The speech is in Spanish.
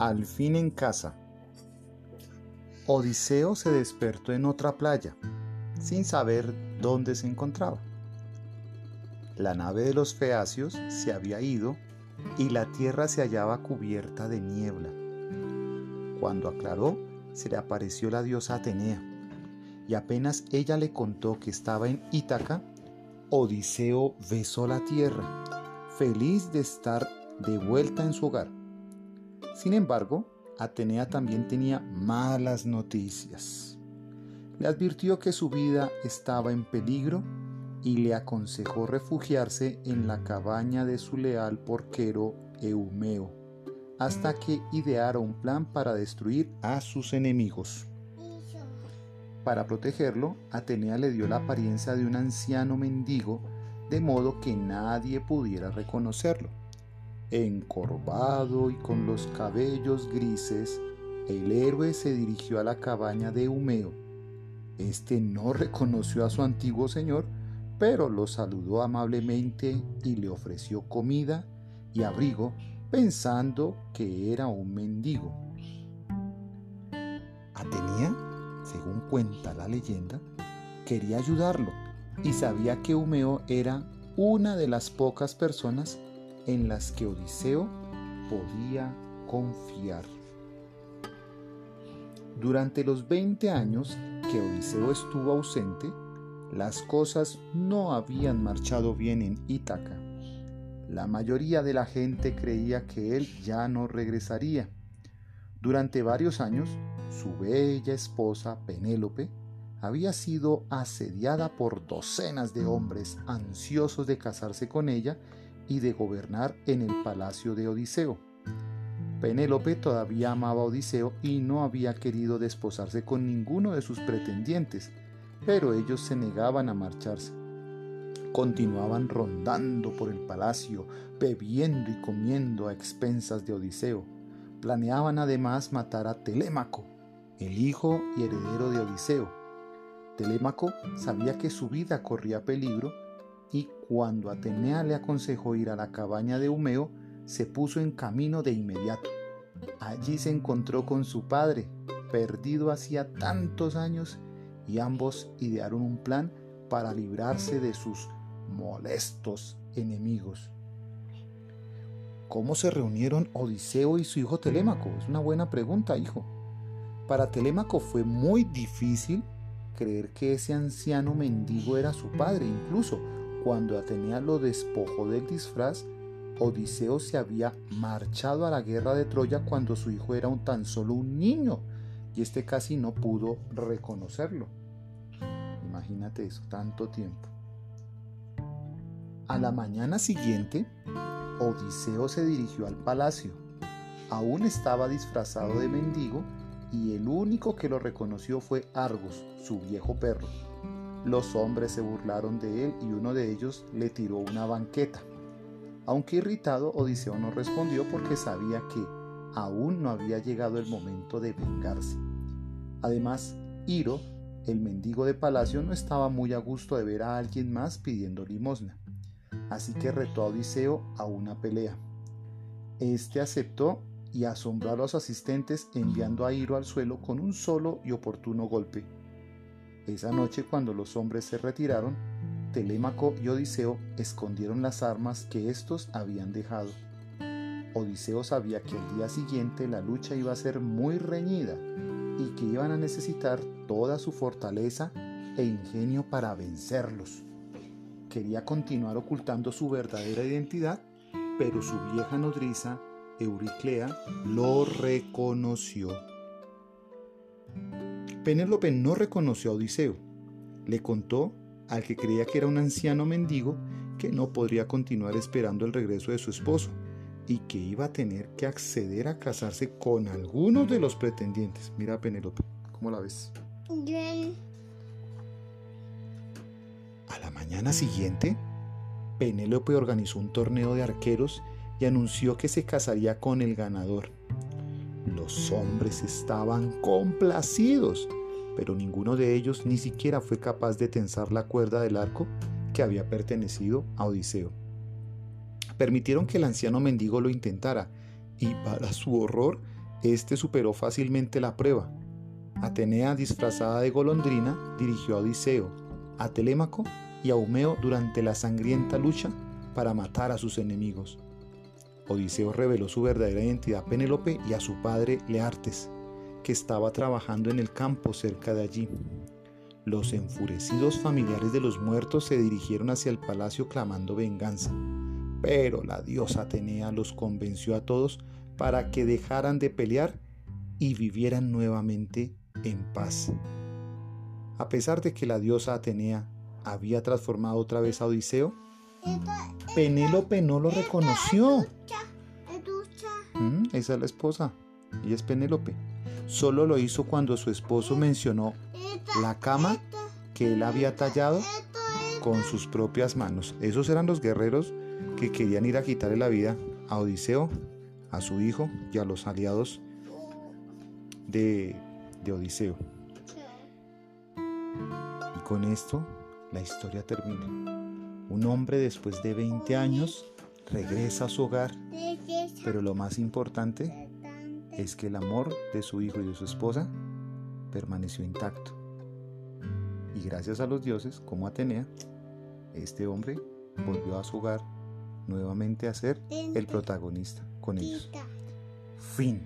Al fin en casa. Odiseo se despertó en otra playa, sin saber dónde se encontraba. La nave de los feacios se había ido y la tierra se hallaba cubierta de niebla. Cuando aclaró, se le apareció la diosa Atenea, y apenas ella le contó que estaba en Ítaca, Odiseo besó la tierra, feliz de estar de vuelta en su hogar. Sin embargo, Atenea también tenía malas noticias. Le advirtió que su vida estaba en peligro y le aconsejó refugiarse en la cabaña de su leal porquero Eumeo, hasta que ideara un plan para destruir a sus enemigos. Para protegerlo, Atenea le dio la apariencia de un anciano mendigo, de modo que nadie pudiera reconocerlo. Encorvado y con los cabellos grises, el héroe se dirigió a la cabaña de Humeo. Este no reconoció a su antiguo señor, pero lo saludó amablemente y le ofreció comida y abrigo, pensando que era un mendigo. Atenea, según cuenta la leyenda, quería ayudarlo y sabía que Humeo era una de las pocas personas en las que Odiseo podía confiar. Durante los 20 años que Odiseo estuvo ausente, las cosas no habían marchado bien en Ítaca. La mayoría de la gente creía que él ya no regresaría. Durante varios años, su bella esposa Penélope había sido asediada por docenas de hombres ansiosos de casarse con ella y de gobernar en el palacio de Odiseo. Penélope todavía amaba a Odiseo y no había querido desposarse con ninguno de sus pretendientes, pero ellos se negaban a marcharse. Continuaban rondando por el palacio, bebiendo y comiendo a expensas de Odiseo. Planeaban además matar a Telémaco, el hijo y heredero de Odiseo. Telémaco sabía que su vida corría peligro y cuando Atenea le aconsejó ir a la cabaña de Humeo, se puso en camino de inmediato. Allí se encontró con su padre, perdido hacía tantos años, y ambos idearon un plan para librarse de sus molestos enemigos. ¿Cómo se reunieron Odiseo y su hijo Telémaco? Es una buena pregunta, hijo. Para Telémaco fue muy difícil creer que ese anciano mendigo era su padre, incluso cuando Atenea lo despojó del disfraz, Odiseo se había marchado a la guerra de Troya cuando su hijo era un tan solo un niño y este casi no pudo reconocerlo. Imagínate eso, tanto tiempo. A la mañana siguiente, Odiseo se dirigió al palacio. Aún estaba disfrazado de mendigo y el único que lo reconoció fue Argos, su viejo perro. Los hombres se burlaron de él y uno de ellos le tiró una banqueta. Aunque irritado, Odiseo no respondió porque sabía que aún no había llegado el momento de vengarse. Además, Iro, el mendigo de palacio, no estaba muy a gusto de ver a alguien más pidiendo limosna, así que retó a Odiseo a una pelea. Este aceptó y asombró a los asistentes enviando a Iro al suelo con un solo y oportuno golpe. Esa noche cuando los hombres se retiraron, Telémaco y Odiseo escondieron las armas que éstos habían dejado. Odiseo sabía que al día siguiente la lucha iba a ser muy reñida y que iban a necesitar toda su fortaleza e ingenio para vencerlos. Quería continuar ocultando su verdadera identidad, pero su vieja nodriza, Euriclea, lo reconoció. Penélope no reconoció a Odiseo. Le contó al que creía que era un anciano mendigo que no podría continuar esperando el regreso de su esposo y que iba a tener que acceder a casarse con algunos de los pretendientes. Mira Penélope, ¿cómo la ves? Bien. A la mañana siguiente, Penélope organizó un torneo de arqueros y anunció que se casaría con el ganador. Los hombres estaban complacidos, pero ninguno de ellos ni siquiera fue capaz de tensar la cuerda del arco que había pertenecido a Odiseo. Permitieron que el anciano mendigo lo intentara, y para su horror, Este superó fácilmente la prueba. Atenea, disfrazada de golondrina, dirigió a Odiseo, a Telémaco y a Eumeo durante la sangrienta lucha para matar a sus enemigos. Odiseo reveló su verdadera identidad a Penélope y a su padre Leartes, que estaba trabajando en el campo cerca de allí. Los enfurecidos familiares de los muertos se dirigieron hacia el palacio clamando venganza, pero la diosa Atenea los convenció a todos para que dejaran de pelear y vivieran nuevamente en paz. A pesar de que la diosa Atenea había transformado otra vez a Odiseo, Penélope no lo reconoció. Mm, esa es la esposa y es Penélope. Solo lo hizo cuando su esposo mencionó la cama que él había tallado con sus propias manos. Esos eran los guerreros que querían ir a quitarle la vida a Odiseo, a su hijo y a los aliados de, de Odiseo. Y con esto la historia termina. Un hombre después de 20 años regresa a su hogar, pero lo más importante es que el amor de su hijo y de su esposa permaneció intacto. Y gracias a los dioses, como Atenea, este hombre volvió a su hogar nuevamente a ser el protagonista con ellos. Fin.